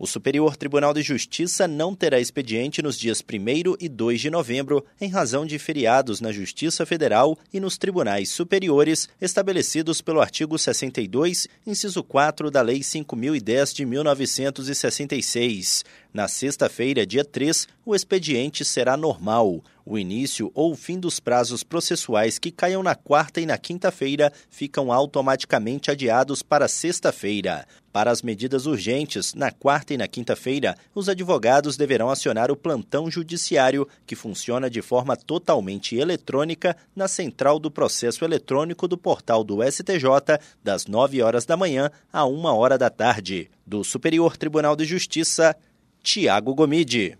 O Superior Tribunal de Justiça não terá expediente nos dias 1 e 2 de novembro, em razão de feriados na Justiça Federal e nos tribunais superiores estabelecidos pelo artigo 62, inciso 4 da Lei 5010 de 1966. Na sexta-feira, dia 3, o expediente será normal. O início ou fim dos prazos processuais que caiam na quarta e na quinta-feira ficam automaticamente adiados para sexta-feira. Para as medidas urgentes, na quarta e na quinta-feira, os advogados deverão acionar o plantão judiciário, que funciona de forma totalmente eletrônica na central do processo eletrônico do portal do STJ, das 9 horas da manhã a 1 hora da tarde. Do Superior Tribunal de Justiça, Tiago Gomide.